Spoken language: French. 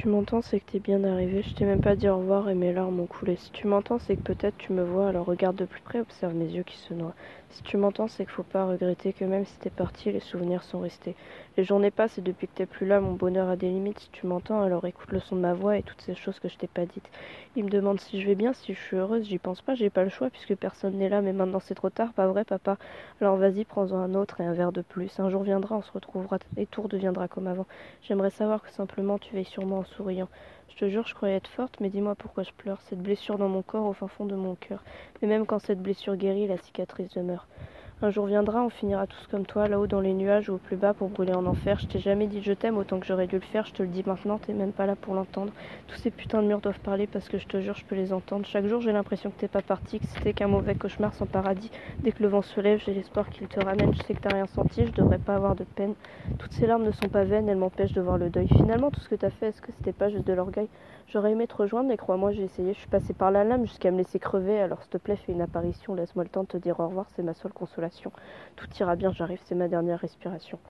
tu m'entends, c'est que t'es bien arrivé. Je t'ai même pas dit au revoir et mes larmes ont coulé. Si tu m'entends, c'est que peut-être tu me vois, alors regarde de plus près, observe mes yeux qui se noient. Si tu m'entends, c'est qu'il faut pas regretter que même si t'es parti, les souvenirs sont restés. Les journées passent et depuis que t'es plus là, mon bonheur a des limites. Si tu m'entends, alors écoute le son de ma voix et toutes ces choses que je t'ai pas dites. Il me demande si je vais bien, si je suis heureuse. J'y pense pas, j'ai pas le choix puisque personne n'est là. Mais maintenant c'est trop tard, pas vrai, papa? Alors vas-y, prends-en un autre et un verre de plus. Un jour viendra, on se retrouvera et tout redeviendra comme avant. J'aimerais savoir que simplement tu veilles sur moi en souriant. Je te jure, je croyais être forte, mais dis-moi pourquoi je pleure. Cette blessure dans mon corps, au fin fond de mon cœur. Mais même quand cette blessure guérit, la cicatrice demeure. Un jour viendra, on finira tous comme toi, là-haut dans les nuages ou au plus bas pour brûler en enfer. Je t'ai jamais dit je t'aime autant que j'aurais dû le faire, je te le dis maintenant, t'es même pas là pour l'entendre. Tous ces putains de murs doivent parler parce que je te jure, je peux les entendre. Chaque jour, j'ai l'impression que t'es pas parti, que c'était qu'un mauvais cauchemar sans paradis. Dès que le vent se lève, j'ai l'espoir qu'il te ramène. Je sais que t'as rien senti, je devrais pas avoir de peine. Toutes ces larmes ne sont pas vaines, elles m'empêchent de voir le deuil. Finalement, tout ce que t'as fait, est-ce que c'était pas juste de l'orgueil? J'aurais aimé te rejoindre, mais crois-moi, j'ai essayé. Je suis passée par la lame jusqu'à me laisser crever. Alors, s'il te plaît, fais une apparition. Laisse-moi le temps de te dire au revoir. C'est ma seule consolation. Tout ira bien, j'arrive. C'est ma dernière respiration.